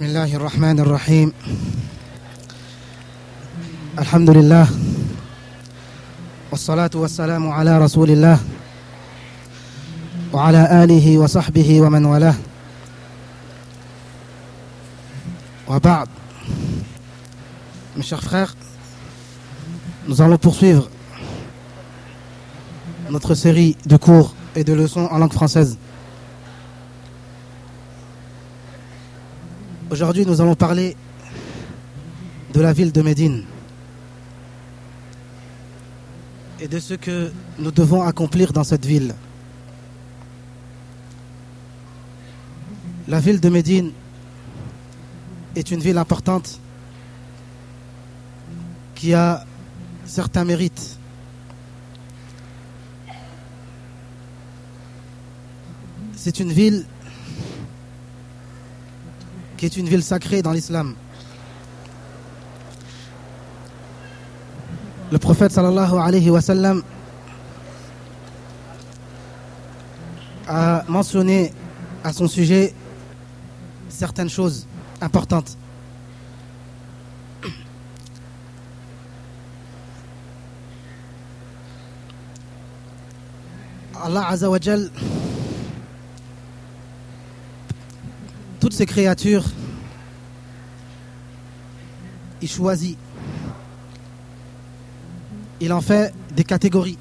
بسم الله الرحمن الرحيم الحمد لله والصلاة والسلام على رسول الله وعلى آله وصحبه ومن والاه وبعد Mes chers frères, nous allons poursuivre notre série de cours et de leçons en langue française. Aujourd'hui, nous allons parler de la ville de Médine et de ce que nous devons accomplir dans cette ville. La ville de Médine est une ville importante qui a certains mérites. C'est une ville qui est une ville sacrée dans l'islam. Le prophète sallallahu alayhi wa sallam a mentionné à son sujet certaines choses importantes. Allah Azzawajal, toutes ces créatures, il choisit. Il en fait des catégories.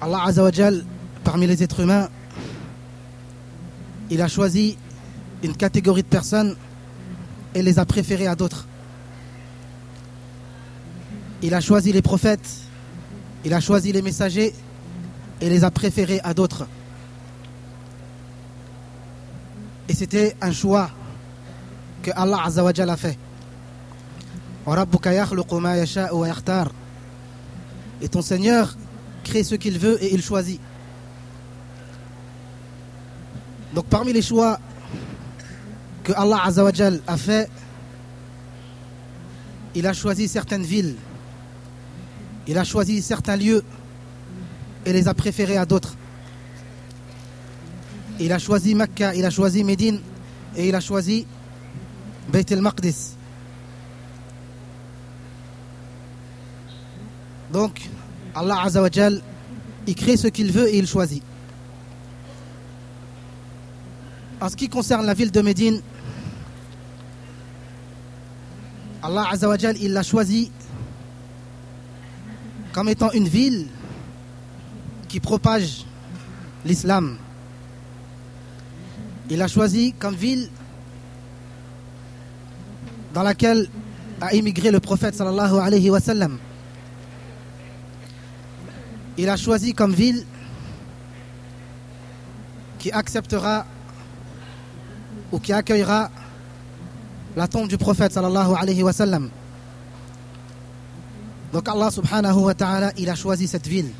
Allah Azzawajal, parmi les êtres humains, il a choisi une catégorie de personnes et les a préférées à d'autres. Il a choisi les prophètes, il a choisi les messagers et les a préférés à d'autres. Et c'était un choix que Allah Azzawajal a fait. Et ton Seigneur crée ce qu'il veut et il choisit. Donc parmi les choix que Allah Azzawajal a fait, il a choisi certaines villes, il a choisi certains lieux et les a préférés à d'autres. Il a choisi Mecca, il a choisi Médine et il a choisi Beit el-Maqdis. Donc, Allah Azzawajal, il crée ce qu'il veut et il choisit. En ce qui concerne la ville de Médine, Allah Azzawajal, il l'a choisi comme étant une ville qui propage l'islam. Il a choisi comme ville dans laquelle a immigré le prophète sallallahu alayhi wa sallam. Il a choisi comme ville qui acceptera ou qui accueillera la tombe du prophète sallallahu alayhi wa sallam. Donc Allah subhanahu wa ta'ala, il a choisi cette ville.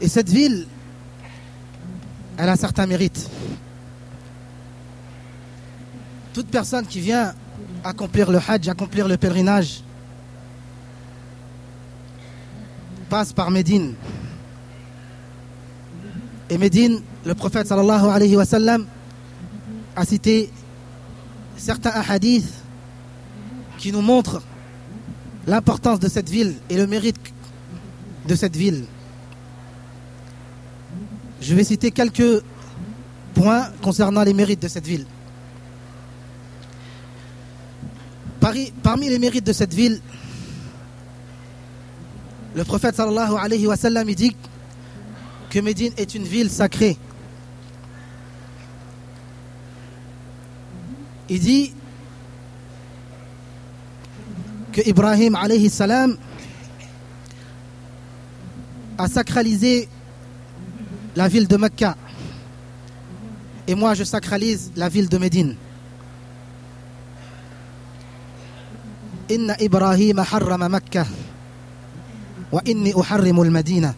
Et cette ville, elle a certains mérites. Toute personne qui vient accomplir le hajj, accomplir le pèlerinage, passe par Médine. Et Médine, le prophète a cité certains hadiths qui nous montrent l'importance de cette ville et le mérite de cette ville. Je vais citer quelques points concernant les mérites de cette ville. Parmi les mérites de cette ville, le prophète sallallahu alayhi wa sallam dit que Médine est une ville sacrée. Il dit que Ibrahim alayhi salam a sacralisé la ville de Mecca. Et moi je sacralise la ville de Médine. Inna Ibrahim harrama Mecca. Wa inni uharrimu al-Madina.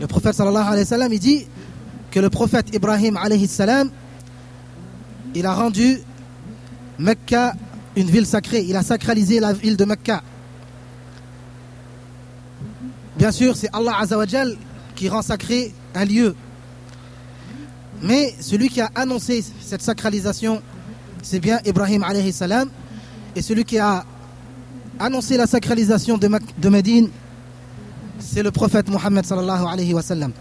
Le prophète sallallahu alayhi wa sallam il dit que le prophète Ibrahim alayhi il a rendu Mecca une ville sacrée. Il a sacralisé la ville de Mecca. Bien sûr, c'est Allah Azzawajal qui rend sacré un lieu. Mais celui qui a annoncé cette sacralisation, c'est bien Ibrahim alayhi salam. Et celui qui a annoncé la sacralisation de, de Médine, c'est le prophète Mohammed sallallahu alayhi wa sallam.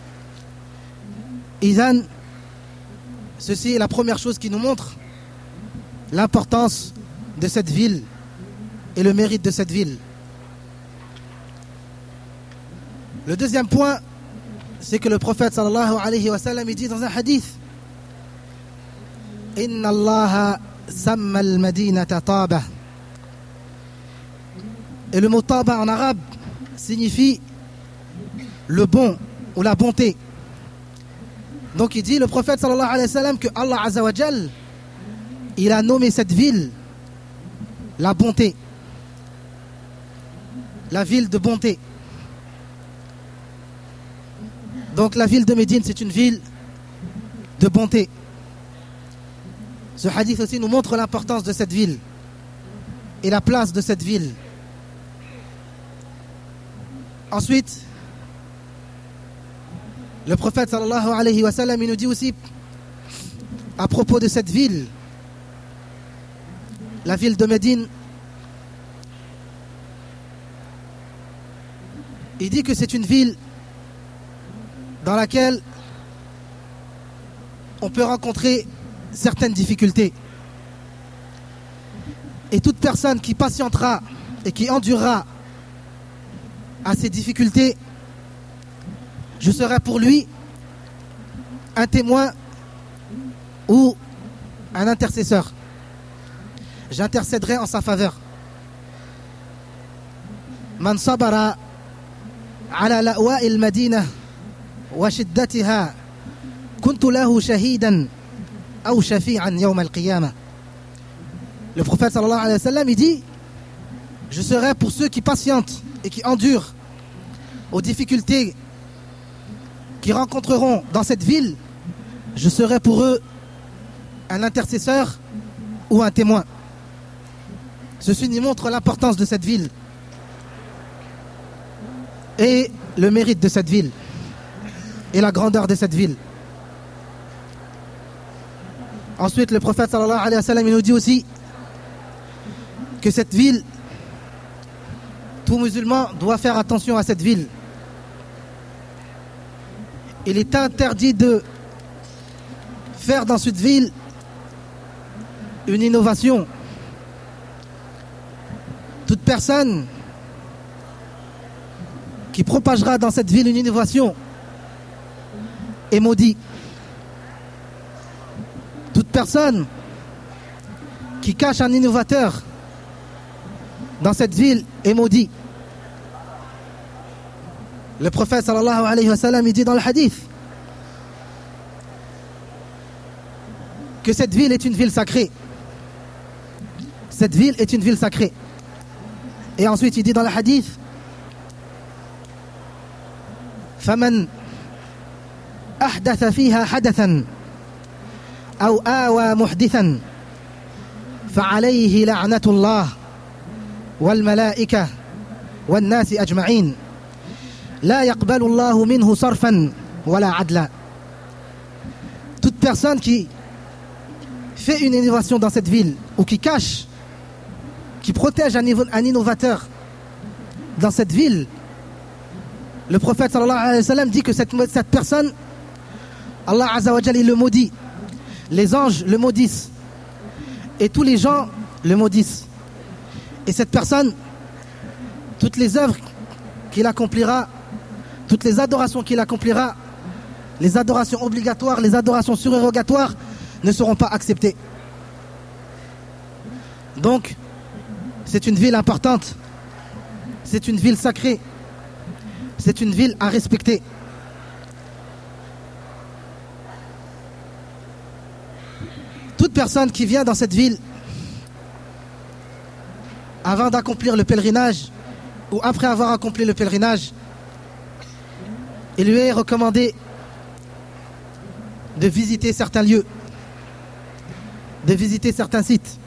Izan, ceci est la première chose qui nous montre l'importance de cette ville et le mérite de cette ville. Le deuxième point, c'est que le prophète sallallahu alayhi wa sallam il dit dans un hadith Inna. Et le mot taba en arabe signifie le bon ou la bonté. Donc il dit le prophète sallallahu alayhi wa sallam que Allah azza wa jal, il a nommé cette ville la bonté. La ville de bonté. Donc la ville de Médine, c'est une ville de bonté. Ce hadith aussi nous montre l'importance de cette ville et la place de cette ville. Ensuite, le prophète sallallahu alayhi wa sallam, nous dit aussi à propos de cette ville, la ville de Médine, il dit que c'est une ville dans laquelle on peut rencontrer certaines difficultés. Et toute personne qui patientera et qui endurera à ces difficultés, je serai pour lui un témoin ou un intercesseur. J'intercéderai en sa faveur. Man sabara ala وشدتها كنت له شهيدا أو شفيعا يوم القيامة Le prophète sallallahu alayhi wa sallam il dit Je serai pour ceux qui patientent et qui endurent aux difficultés qu'ils rencontreront dans cette ville, je serai pour eux un intercesseur ou un témoin. Ceci nous montre l'importance de cette ville et le mérite de cette ville et la grandeur de cette ville. Ensuite, le prophète sallallahu alayhi wa nous dit aussi que cette ville, tout musulman doit faire attention à cette ville. Il est interdit de faire dans cette ville une innovation. Toute personne qui propagera dans cette ville une innovation est maudit. Toute personne qui cache un innovateur dans cette ville est maudit. Le prophète sallallahu alayhi wa sallam il dit dans le hadith que cette ville est une ville sacrée. Cette ville est une ville sacrée. Et ensuite il dit dans le hadith فمن أحدث فيها حدثا أو آوى محدثا فعليه لعنة الله والملائكة والناس أجمعين لا يقبل الله منه صرفا ولا عدلا toute personne qui fait une innovation dans cette ville ou qui cache qui protège un, un innovateur dans cette ville le prophète sallallahu alayhi wa sallam dit que cette, cette personne Allah Azzawajal il le maudit. Les anges le maudissent. Et tous les gens le maudissent. Et cette personne toutes les œuvres qu'il accomplira toutes les adorations qu'il accomplira les adorations obligatoires les adorations surérogatoires ne seront pas acceptées. Donc c'est une ville importante. C'est une ville sacrée. C'est une ville à respecter toute personne qui vient dans cette ville avant d'accomplir le pèlerinage ou après avoir accompli le pèlerinage, il lui est recommandé de visiter certains lieux, de visiter certains sites.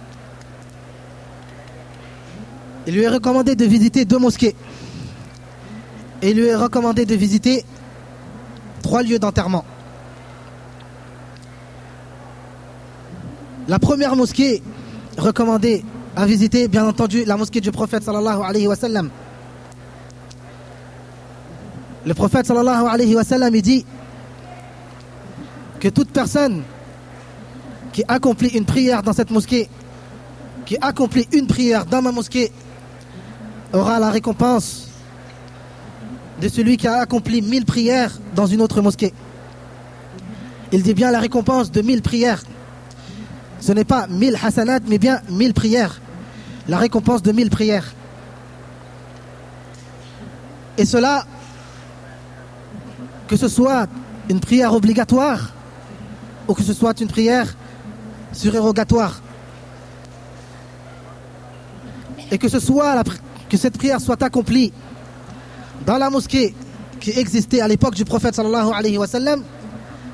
Il lui est recommandé de visiter deux mosquées. Et il lui est recommandé de visiter trois lieux d'enterrement. La première mosquée recommandée à visiter, bien entendu, la mosquée du prophète sallallahu alayhi wa sallam. Le prophète sallallahu alayhi wa sallam, dit que toute personne qui accomplit une prière dans cette mosquée, qui accomplit une prière dans ma mosquée, aura la récompense de celui qui a accompli mille prières dans une autre mosquée. Il dit bien la récompense de mille prières. Ce n'est pas mille hasanat, mais bien mille prières. La récompense de mille prières. Et cela, que ce soit une prière obligatoire ou que ce soit une prière surérogatoire. Et que ce soit que cette prière soit accomplie dans la mosquée qui existait à l'époque du prophète sallallahu alayhi wa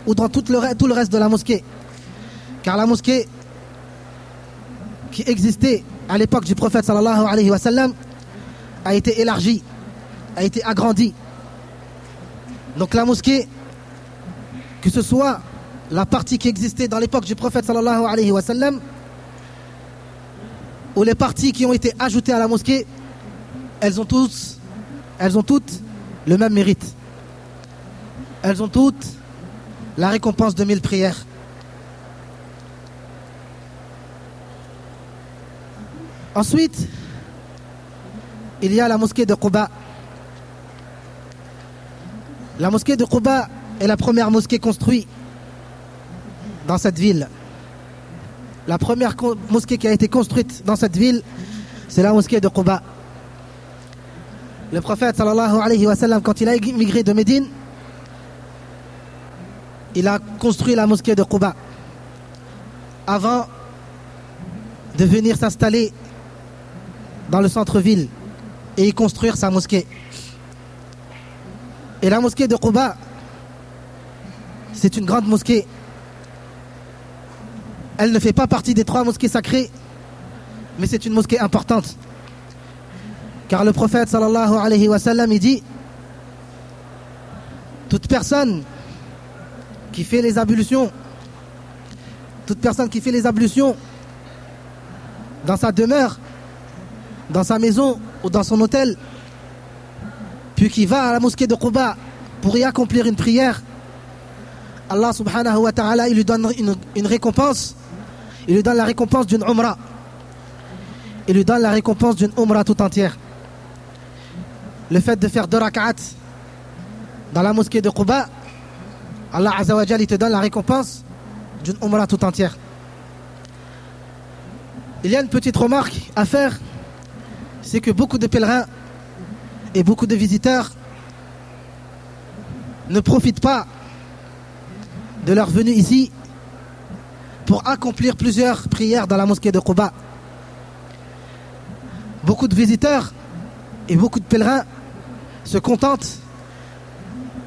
ou dans tout le reste de la mosquée. Car la mosquée qui existait à l'époque du prophète sallallahu alayhi wa sallam a été élargie, a été agrandie. Donc la mosquée, que ce soit la partie qui existait dans l'époque du prophète sallallahu alayhi wa sallam, ou les parties qui ont été ajoutées à la mosquée, elles ont tous, elles ont toutes le même mérite. Elles ont toutes la récompense de mille prières. Ensuite, il y a la mosquée de Quba. La mosquée de Quba est la première mosquée construite dans cette ville. La première mosquée qui a été construite dans cette ville, c'est la mosquée de Quba. Le prophète sallallahu alayhi wa sallam, quand il a immigré de Médine, il a construit la mosquée de Quba avant de venir s'installer dans le centre-ville et y construire sa mosquée. Et la mosquée de Quba, c'est une grande mosquée. Elle ne fait pas partie des trois mosquées sacrées, mais c'est une mosquée importante. Car le prophète sallallahu alayhi wa sallam, il dit toute personne qui fait les ablutions, toute personne qui fait les ablutions dans sa demeure, dans sa maison ou dans son hôtel, puis qui va à la mosquée de Quba pour y accomplir une prière, Allah subhanahu wa ta'ala, il lui donne une, récompense. Il lui donne la récompense d'une umrah. Il lui donne la récompense d'une umrah tout entière. Le fait de faire deux rak'at dans la mosquée de Quba, Allah Azzawajal, il te donne la récompense d'une umrah tout entière. Il y a une petite remarque à faire, c'est que beaucoup de pèlerins et beaucoup de visiteurs ne profitent pas de leur venue ici pour accomplir plusieurs prières dans la mosquée de Quba. Beaucoup de visiteurs et beaucoup de pèlerins se contentent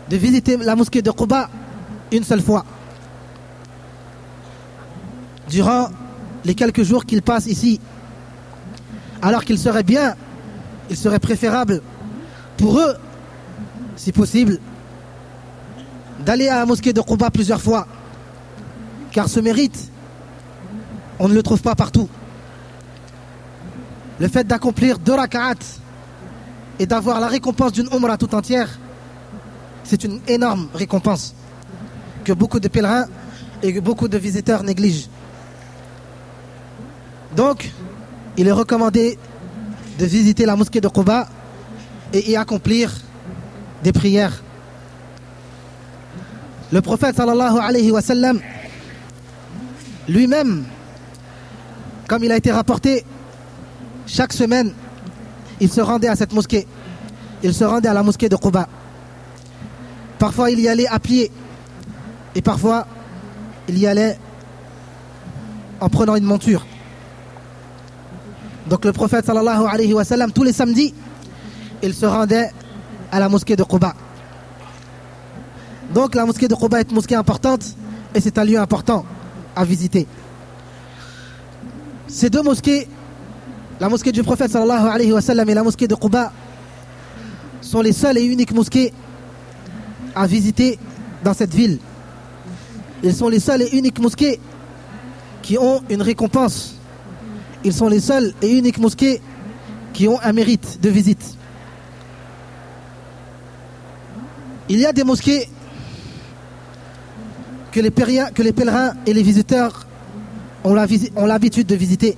de visiter la mosquée de Quba une seule fois. Durant les quelques jours qu'ils passent ici. Alors qu'il serait bien, il serait préférable pour eux, si possible, d'aller à la mosquée de Quba plusieurs fois. Car ce mérite, on ne le trouve pas partout. Le fait d'accomplir deux rak'at et d'avoir la récompense d'une umrah tout entière, c'est une énorme récompense que beaucoup de pèlerins et que beaucoup de visiteurs négligent. Donc, il est recommandé de visiter la mosquée de Quba et y accomplir des prières. Le prophète sallallahu alayhi wa sallam lui-même, comme il a été rapporté, chaque semaine, il se rendait à cette mosquée. Il se rendait à la mosquée de Quba. Parfois, il y allait à pied et parfois, il y allait en prenant une monture. Donc le prophète sallallahu alayhi wa sallam, tous les samedis, il se rendait à la mosquée de Quba. Donc la mosquée de Quba est une mosquée importante et c'est un lieu important à visiter. Ces deux mosquées, la mosquée du prophète sallallahu alayhi wa sallam et la mosquée de Quba, sont les seules et uniques mosquées à visiter dans cette ville. Ils sont les seules et uniques mosquées qui ont une récompense. Ils sont les seuls et uniques mosquées qui ont un mérite de visite. Il y a des mosquées que les, pèlerins et les visiteurs ont l'habitude de visiter,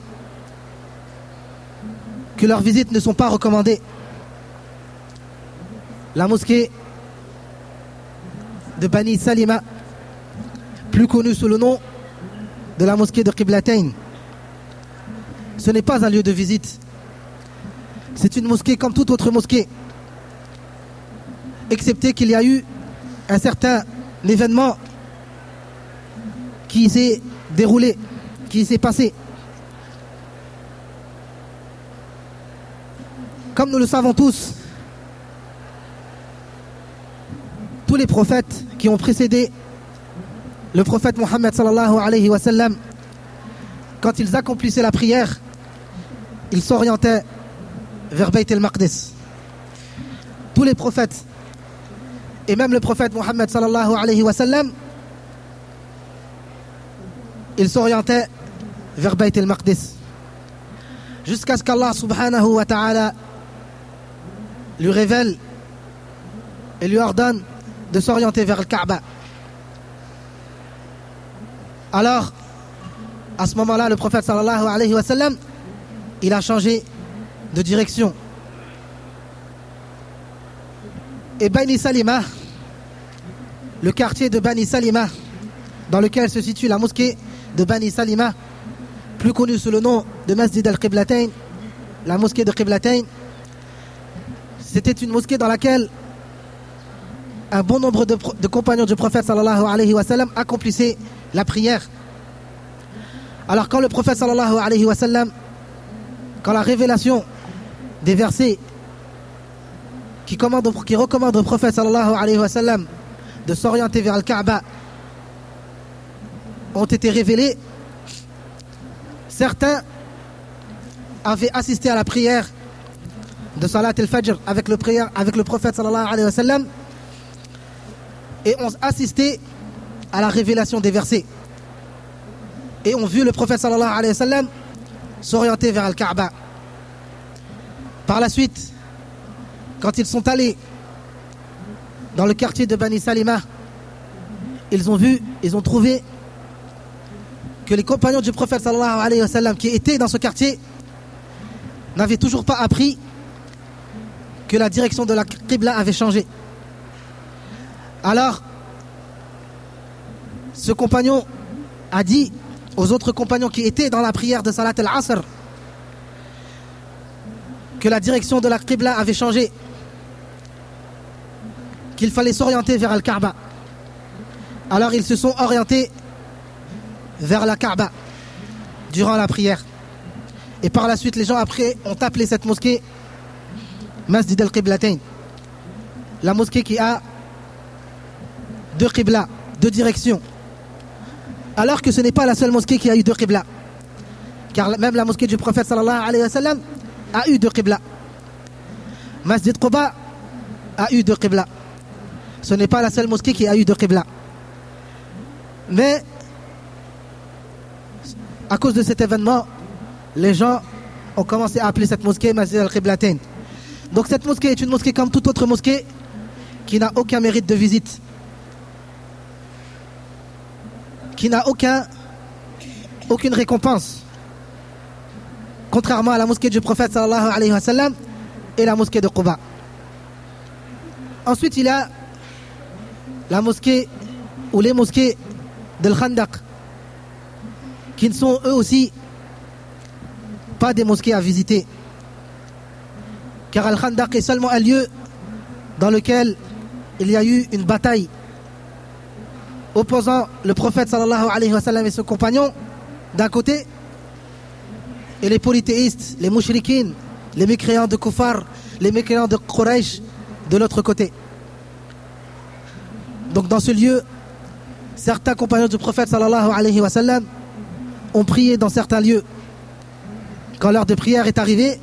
que leurs visites ne sont pas recommandées. La mosquée de Bani Salima, plus connue sous le nom de la mosquée de Qiblatain. Ce n'est pas un lieu de visite. C'est une mosquée comme toute autre mosquée. Excepté qu'il y a eu un certain événement qui s'est déroulé, qui s'est passé. Comme nous le savons tous, tous les prophètes qui ont précédé le prophète Mohammed sallallahu alayhi wa quand ils accomplissaient la prière, ils s'orientaient vers Bayt el-Maqdis. Tous les prophètes, et même le prophète Mohammed sallallahu alayhi wa sallam, ils s'orientaient vers Bayt el-Maqdis. Jusqu'à ce qu'Allah subhanahu wa ta'ala lui révèle et lui ordonne de s'orienter vers le Kaaba. Alors, à ce moment-là, le prophète sallallahu alayhi wa sallam, il a changé de direction. Et Bani Salima, le quartier de Bani Salima, dans lequel se situe la mosquée de Bani Salima, plus connue sous le nom de Masjid al-Qiblatain, la mosquée de Qiblatain, c'était une mosquée dans laquelle un bon nombre de, compagnons du prophète sallallahu alayhi wa sallam accomplissaient la prière. Alors quand le prophète sallallahu alayhi wa sallam, quand la révélation des versets qui, qui recommandent au prophète sallallahu alayhi wa sallam de s'orienter vers le Kaaba ont été révélés, certains avaient assisté à la prière de Salat al-Fajr avec le, prière, avec le prophète sallallahu alayhi wa sallam et ont assisté à la révélation des versets. Et ont vu le prophète sallallahu alayhi wa sallam s'orienter vers Al-Kaaba. Par la suite, quand ils sont allés dans le quartier de Bani Salima, ils ont vu, ils ont trouvé que les compagnons du prophète sallallahu alayhi wa sallam qui étaient dans ce quartier n'avaient toujours pas appris que la direction de la Qibla avait changé. Alors, ce compagnon a dit aux autres compagnons qui étaient dans la prière de Salat al-Asr que la direction de la Qibla avait changé, qu'il fallait s'orienter vers Al-Kaaba. Alors ils se sont orientés vers la Kaaba durant la prière. Et par la suite, les gens après ont appelé cette mosquée Masjid al-Qiblatain. La mosquée qui a deux Qibla, deux directions. Alors que ce n'est pas la seule mosquée qui a eu deux Qibla. Car même la mosquée du prophète sallallahu alayhi wa a eu deux Qibla. Masjid Quba a eu deux Qibla. Ce n'est pas la seule mosquée qui a eu deux Qibla. Mais à cause de cet événement, les gens ont commencé à appeler cette mosquée Masjid al-Qiblatain. Donc cette mosquée est une mosquée comme toute autre mosquée qui n'a aucun mérite de visite. Qui n'a aucun, aucune récompense. Contrairement à la mosquée du prophète sallallahu alayhi wa sallam et la mosquée de Quba. Ensuite, il y a la mosquée ou les mosquées de Khandaq qui ne sont eux aussi pas des mosquées à visiter. Car Al-Khandaq est seulement un lieu dans lequel il y a eu une bataille opposant le prophète sallallahu alayhi wa sallam et ses compagnons d'un côté et les polythéistes, les mouchriquines, les mécréants de Kufar, les mécréants de Quraysh de l'autre côté. Donc dans ce lieu, certains compagnons du prophète sallallahu alayhi wa sallam ont prié dans certains lieux. Quand l'heure de prière est arrivée,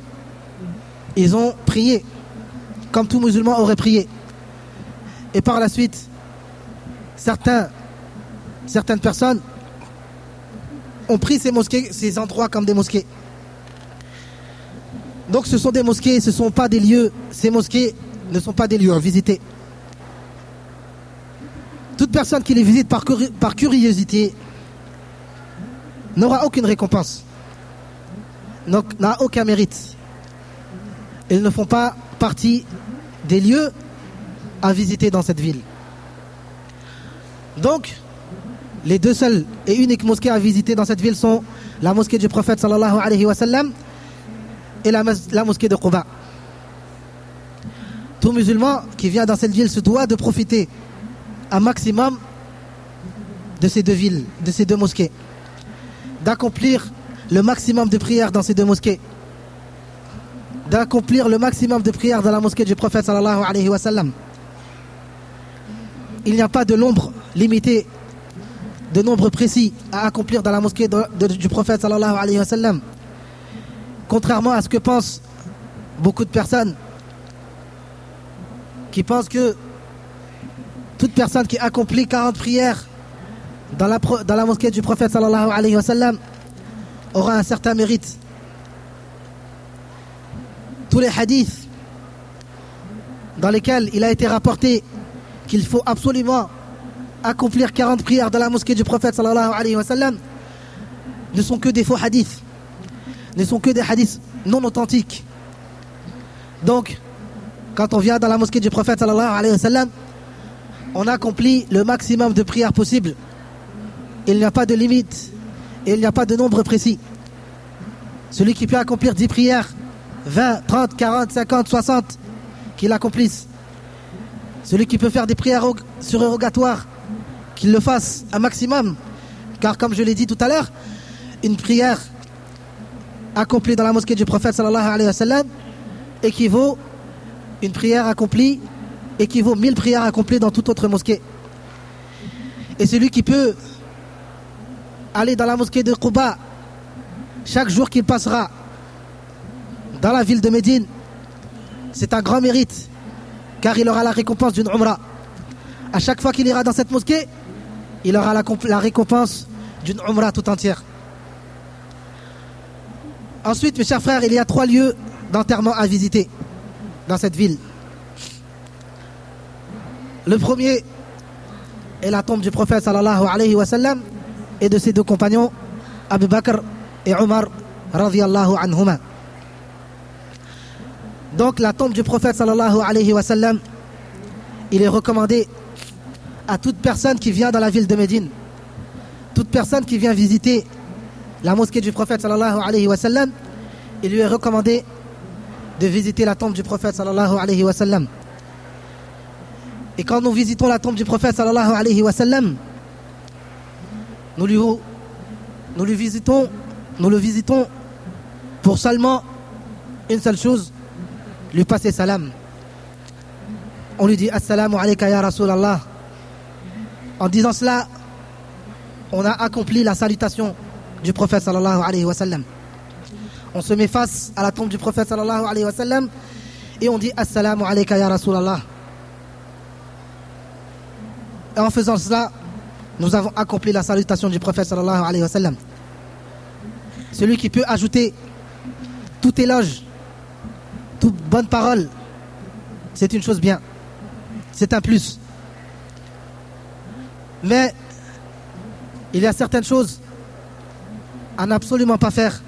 ils ont prié, comme tout musulman aurait prié. Et par la suite, certaines personnes ont pris ces mosquées, ces endroits comme des mosquées. Donc ce sont des mosquées, ce ne sont pas des lieux, ces mosquées ne sont pas des lieux à visiter. Toute personne qui les visite par, curiosité n'aura aucune récompense, n'a aucun mérite. Ils ne font pas partie des lieux à visiter dans cette ville. Donc, les deux seules et uniques mosquées à visiter dans cette ville sont la mosquée du prophète sallallahu alayhi wa sallam et la, mosquée de Quba. Tout musulman qui vient dans cette ville se doit de profiter un maximum de ces deux villes, de ces deux mosquées, d'accomplir le maximum de prières dans ces deux mosquées, d'accomplir le maximum de prières dans la mosquée du prophète sallallahu alayhi wa sallam. Il n'y a pas de nombre limité, de nombre précis à accomplir dans la mosquée du prophète sallallahu alayhi wa. Contrairement à ce que pensent beaucoup de personnes qui pensent que toute personne qui accomplit 40 prières dans la, dans la mosquée du prophète sallallahu alayhi wa aura un certain mérite. Tous les hadiths dans lesquels il a été rapporté qu'il faut absolument accomplir 40 prières dans la mosquée du prophète sallallahu alayhi wa sallam ne sont que des faux hadiths, ne sont que des hadiths non authentiques. Donc, quand on vient dans la mosquée du prophète sallallahu alayhi wa on accomplit le maximum de prières possible. Il n'y a pas de limite et il n'y a pas de nombre précis. Celui qui peut accomplir 10 prières, 20, 30, 40, 50, 60, qu'il accomplisse. Celui qui peut faire des prières surérogatoires, qu'il le fasse un maximum. Car comme je l'ai dit tout à l'heure, une prière accomplie dans la mosquée du prophète sallallahu alayhi wa sallam équivaut, une prière accomplie équivaut mille prières accomplies dans toute autre mosquée. Et celui qui peut aller dans la mosquée de Quba chaque jour qu'il passera dans la ville de Médine, c'est un grand mérite, car il aura la récompense d'une Umrah. À chaque fois qu'il ira dans cette mosquée, il aura la, récompense d'une Umrah tout entière. Ensuite, mes chers frères, il y a trois lieux d'enterrement à visiter dans cette ville. Le premier est la tombe du prophète sallallahu alayhi wa sallam et de ses deux compagnons, Abu Bakr et Omar radiallahu anhuma. Donc la tombe du prophète sallallahu alayhi wa sallam, il est recommandé à toute personne qui vient dans la ville de Médine, toute personne qui vient visiter la mosquée du prophète sallallahu alayhi wa sallam, il lui est recommandé de visiter la tombe du prophète sallallahu alayhi wa sallam. Et quand nous visitons la tombe du prophète sallallahu alayhi wa sallam, nous lui, nous lui visitons, nous le visitons pour seulement une seule chose, lui passer salam. On lui dit Assalamu alayka ya Rasulallah. En disant cela, on a accompli la salutation du prophète sallallahu alayhi wa sallam. On se met face à la tombe du prophète sallallahu alayhi wa sallam et on dit Assalamu alayka ya Rasulallah. Et en faisant cela, nous avons accompli la salutation du prophète sallallahu alayhi wa sallam. Celui qui peut ajouter tout éloge, bonne parole, c'est une chose bien. C'est un plus. Mais il y a certaines choses à n'absolument pas faire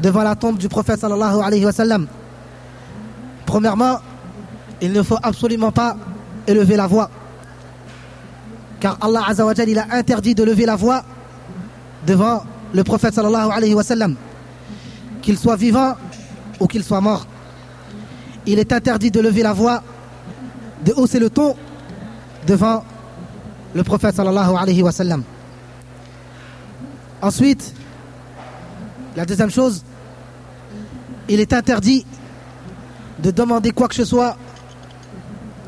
devant la tombe du prophète sallallahu alayhi wa sallam. Premièrement, il ne faut absolument pas élever la voix. Car Allah il a interdit de lever la voix devant le prophète sallallahu alayhi wa sallam. Qu'il soit vivant ou qu'il soit mort. Il est interdit de lever la voix, de hausser le ton devant le prophète sallallahu alayhi wa sallam. Ensuite, la deuxième chose, il est interdit de demander quoi que ce soit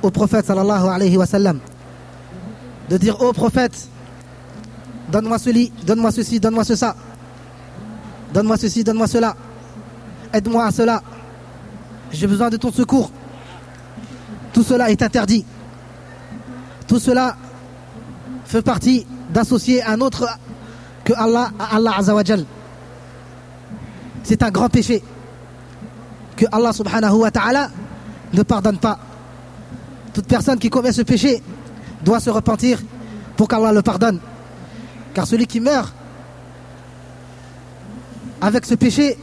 au prophète sallallahu alayhi wa sallam. De dire oh prophète, donne-moi ceci, donne-moi ceci, donne-moi ça, donne-moi ceci, donne-moi cela, aide-moi à cela, j'ai besoin de ton secours. Tout cela est interdit. Tout cela fait partie d'associer un autre que Allah, Allah Azawajal. C'est un grand péché que Allah subhanahu wa ta'ala ne pardonne pas. Toute personne qui commet ce péché doit se repentir pour qu'Allah le pardonne. Car celui qui meurt avec ce péché,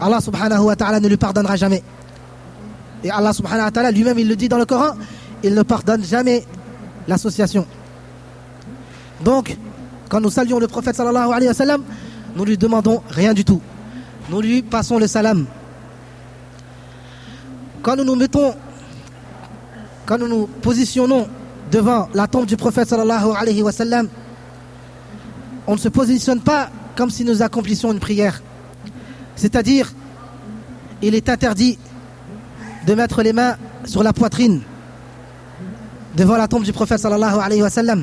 Allah subhanahu wa ta'ala ne lui pardonnera jamais. Et Allah subhanahu wa ta'ala lui-même, il le dit dans le Coran, il ne pardonne jamais l'association. Donc, quand nous saluons le prophète sallallahu alayhi wa sallam, nous lui demandons rien du tout. Nous lui passons le salam. Quand nous nous mettons, quand nous nous positionnons devant la tombe du prophète sallallahu alayhi wa sallam, on ne se positionne pas comme si nous accomplissions une prière. C'est-à-dire, il est interdit de mettre les mains sur la poitrine devant la tombe du prophète sallallahu alayhi wa sallam,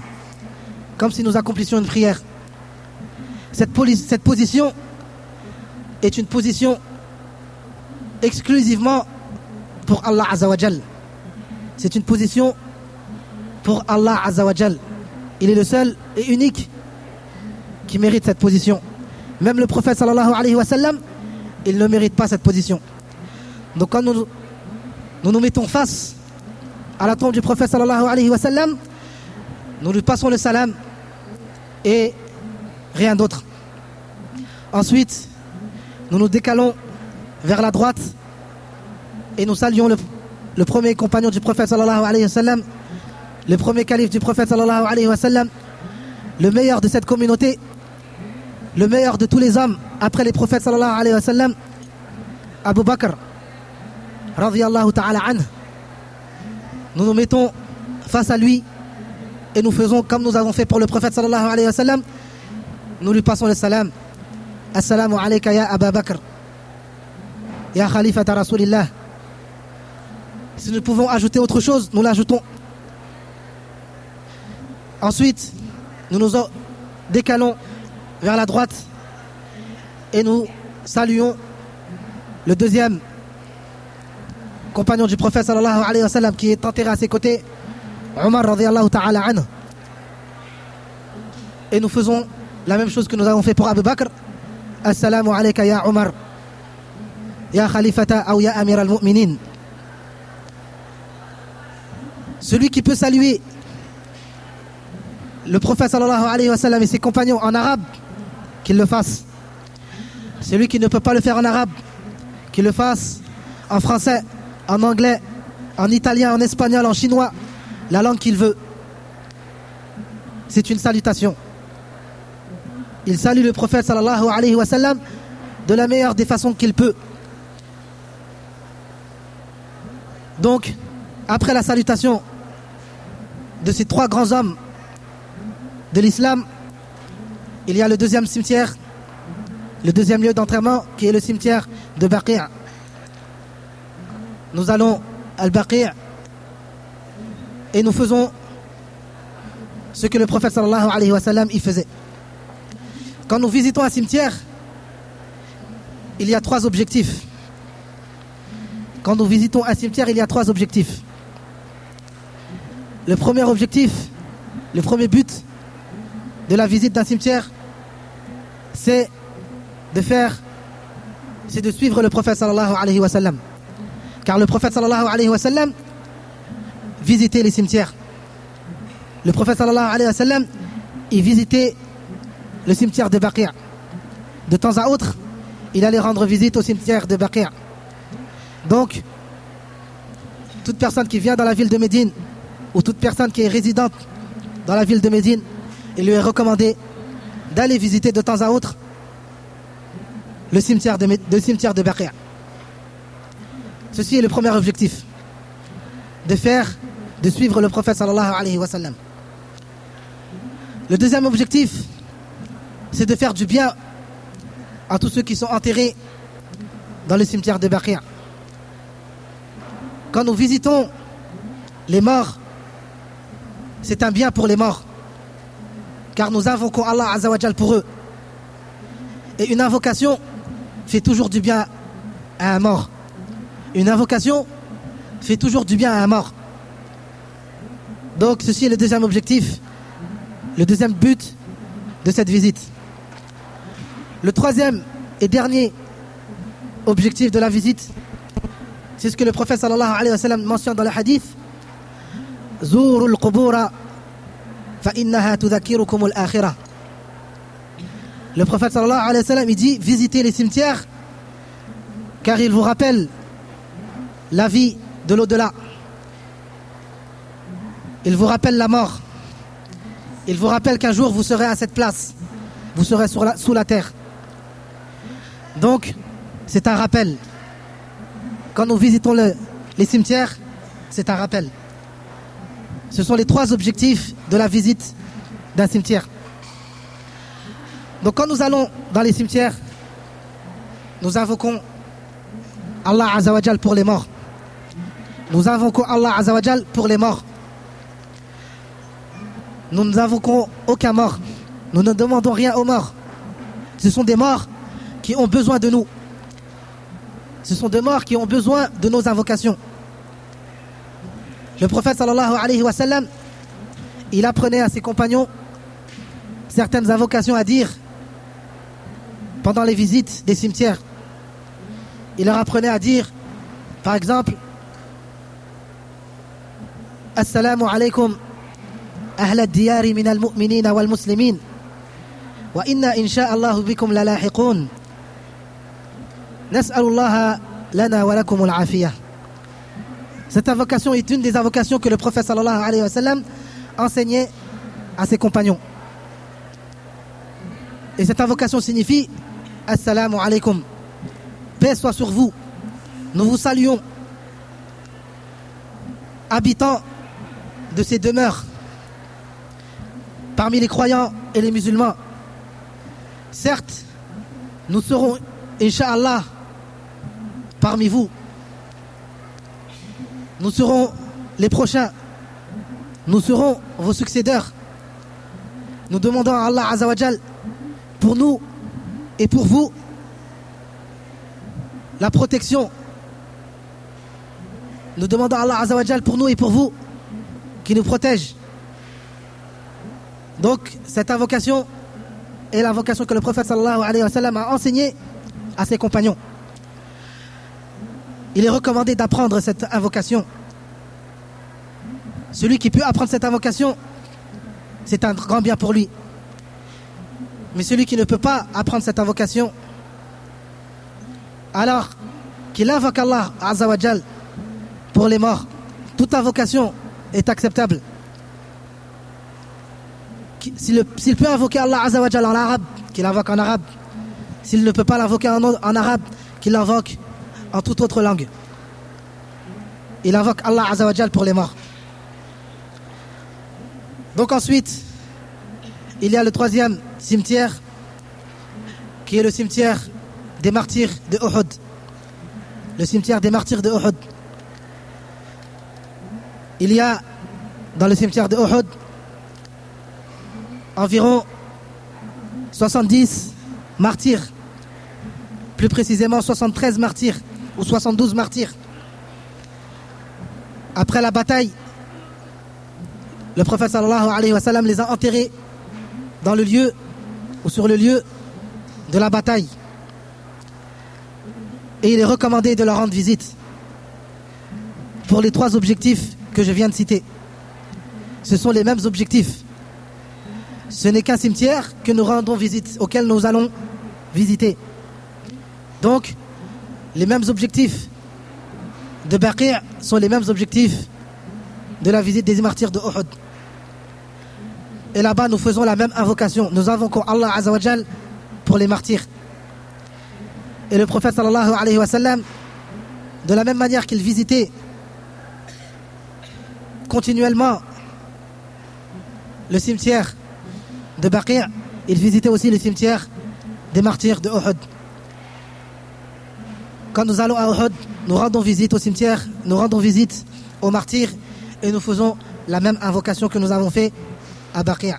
comme si nous accomplissions une prière. Cette, position est une position exclusivement pour Allah Azawajal. C'est une position pour Allah Azawajal. Il est le seul et unique qui mérite cette position. Même le prophète sallallahu alayhi wa sallam, il ne mérite pas cette position. Donc quand nous nous, mettons face à la tombe du prophète sallallahu alayhi wa nous lui passons le salam et rien d'autre. Ensuite, nous nous décalons vers la droite et nous saluons le, premier compagnon du prophète sallallahu alayhi wa le premier calife du prophète sallallahu alayhi wa le meilleur de cette communauté, le meilleur de tous les hommes après les prophètes sallallahu alayhi wa sallam, Abu Bakr, radiyallahu ta'ala anhu. Nous nous mettons face à lui et nous faisons comme nous avons fait pour le prophète sallallahu alayhi wa sallam. Nous lui passons le salam. Assalamu alayka ya Abu Bakr. Ya Khalifata Rasulillah. Si nous pouvons ajouter autre chose, nous l'ajoutons. Ensuite, nous nous décalons vers la droite et nous saluons le deuxième compagnon du prophète sallallahu alayhi wa sallam qui est enterré à ses côtés, Omar radiallahu ta'ala anhu. Et nous faisons la même chose que nous avons fait pour Abu Bakr. Assalamu alayka ya Omar. Ya Khalifata ou ya Amir al-Mu'minin. Celui qui peut saluer le prophète sallallahu alayhi wa sallam et ses compagnons en arabe, qu'il le fasse. Celui qui ne peut pas le faire en arabe, qu'il le fasse en français, en anglais, en italien, en espagnol, en chinois, la langue qu'il veut. C'est une salutation. Il salue le prophète sallallahu de la meilleure des façons qu'il peut. Donc, après la salutation de ces trois grands hommes de l'islam, il y a le deuxième cimetière, le deuxième lieu d'enterrement qui est le cimetière de Baqi'. Nous allons al Baqi' et nous faisons ce que le prophète sallallahu alayhi wa sallam y faisait. Quand nous visitons un cimetière, il y a trois objectifs. Quand nous visitons un cimetière, il y a trois objectifs. Le premier objectif, le premier but de la visite d'un cimetière, c'est de faire, c'est de suivre le prophète sallallahu alayhi wa sallam. Car le prophète sallallahu alayhi wa sallam visitait les cimetières. Le prophète sallallahu alayhi wa sallam, visitait le cimetière de Baqi'. De temps à autre, il allait rendre visite au cimetière de Baqi'. Donc, toute personne qui vient dans la ville de Médine, ou toute personne qui est résidente dans la ville de Médine, il lui est recommandé d'aller visiter de temps à autre le cimetière de, le cimetière de. Ceci est le premier objectif. De faire, de suivre le prophète sallallahu alayhi wa sallam. Le deuxième objectif, c'est de faire du bien à tous ceux qui sont enterrés dans le cimetière de Baqi'. Quand nous visitons les morts, c'est un bien pour les morts. Car nous invoquons Allah Azzawajal pour eux. Et une invocation fait toujours du bien à un mort. Une invocation fait toujours du bien à un mort. Donc ceci est le deuxième objectif, le deuxième but de cette visite. Le troisième et dernier objectif de la visite, c'est ce que le prophète sallallahu alayhi wa sallam mentionne dans le hadith. Le prophète sallallahu alayhi wa sallam dit visitez les cimetières car ils vous rappellent la vie de l'au-delà. Il vous rappelle la mort. Il vous rappelle qu'un jour vous serez à cette place. Vous serez sous la terre. Donc, c'est un rappel. Quand nous visitons les cimetières, c'est un rappel. Ce sont les trois objectifs de la visite d'un cimetière. Donc quand nous allons dans les cimetières, nous invoquons Allah Azawajal pour les morts. Nous invoquons Allah Azawajal pour les morts. Nous n'invoquons aucun mort. Nous ne demandons rien aux morts. Ce sont des morts qui ont besoin de nous. Ce sont des morts qui ont besoin de nos invocations. Le prophète sallallahu alayhi wa sallam, il apprenait à ses compagnons certaines invocations à dire pendant les visites des cimetières. Il leur apprenait à dire, par exemple, Assalamu alaykum أهل الديار من المؤمنين والمسلمين وإنا إن شاء الله بكم للاحقون نسأل الله لنا ولكم العافية cette invocation est une des invocations que le prophète sallallahu alayhi wa sallam enseignait à ses compagnons. Et cette invocation signifie Assalamu alaykum. Paix soit sur vous. Nous vous saluons. Habitants de ces demeures parmi les croyants et les musulmans. Certes, nous serons, Inch'Allah, parmi vous. Nous serons les prochains. Nous serons vos succédeurs. Nous demandons à Allah Azawajal pour nous et pour vous la protection. Nous demandons à Allah Azawajal pour nous et pour vous qui nous protège. Donc, cette invocation est l'invocation que le prophète sallallahu alayhi wa sallam a enseignée à ses compagnons. Il est recommandé d'apprendre cette invocation. Celui qui peut apprendre cette invocation, c'est un grand bien pour lui. Mais celui qui ne peut pas apprendre cette invocation, alors qu'il invoque Allah Azzawajal pour les morts, toute invocation est acceptable. S'il peut invoquer Allah Azzawajal en arabe, qu'il invoque en arabe. S'il ne peut pas l'invoquer en, en, arabe, qu'il l'invoque en toute autre langue. Il invoque Allah Azzawajal pour les morts. Donc ensuite, il y a le troisième cimetière, qui est le cimetière des martyrs de Uhud. Le cimetière des martyrs de Uhud. Il y a dans le cimetière de Uhud environ 70 martyrs, plus précisément 73 martyrs ou 72 martyrs. Après la bataille, le prophète sallallahu alayhi wa sallam les a enterrés dans le lieu ou sur le lieu de la bataille. Et il est recommandé de leur rendre visite pour les trois objectifs que je viens de citer. Ce sont les mêmes objectifs ce n'est qu'un cimetière que nous rendons visite, auquel nous allons visiter. Donc, les mêmes objectifs de Baqir sont les mêmes objectifs de la visite des martyrs de Uhud. Et là-bas, nous faisons la même invocation. Nous invoquons Allah Azawajal pour les martyrs. Et le prophète sallallahu alayhi wa sallam, de la même manière qu'il visitait continuellement le cimetière de Baqi', il visitait aussi le cimetière des martyrs de Uhud. Quand nous allons à Uhud, nous rendons visite au cimetière, nous rendons visite aux martyrs et nous faisons la même invocation que nous avons fait à Baqi'.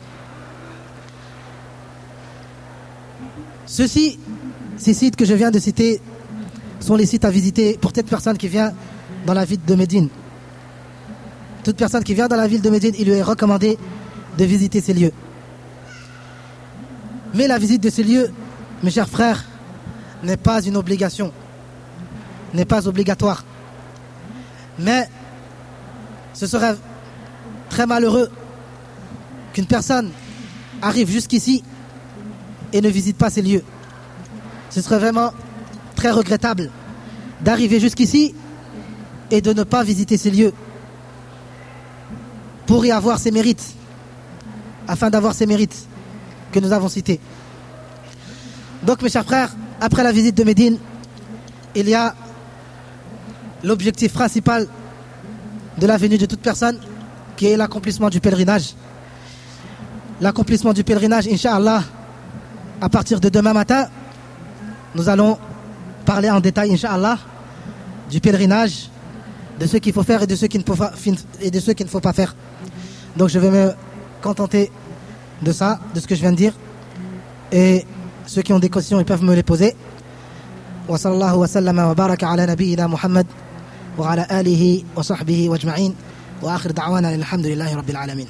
Ceux-ci, ces sites que je viens de citer, sont les sites à visiter pour toute personne qui vient dans la ville de Médine. Toute personne qui vient dans la ville de Médine, il lui est recommandé de visiter ces lieux. Mais la visite de ces lieux mes chers frères, n'est pas une obligation, n'est pas obligatoire. Mais ce serait très malheureux qu'une personne arrive jusqu'ici et ne visite pas ces lieux. Ce serait vraiment très regrettable d'arriver jusqu'ici et de ne pas visiter ces lieux pour y avoir ses mérites, afin d'avoir ces mérites que nous avons cités. Donc mes chers frères, après la visite de Médine, il y a l'objectif principal de la venue de toute personne, qui est l'accomplissement du pèlerinage. L'accomplissement du pèlerinage, Inch'Allah, à partir de demain matin, nous allons parler en détail, Inch'Allah, du pèlerinage, de ce qu'il faut faire et de ce qu'il ne faut pas, et de ce qu'il ne faut pas faire. Donc je vais me contenter de ça, de ce que je viens de dire. Et ceux qui ont des questions, ils peuvent me les poser. وصلى الله وسلم وبارك على نبينا محمد وعلى آله وصحبه وأجمعين. وآخر دعوانا الحمد لله رب العالمين.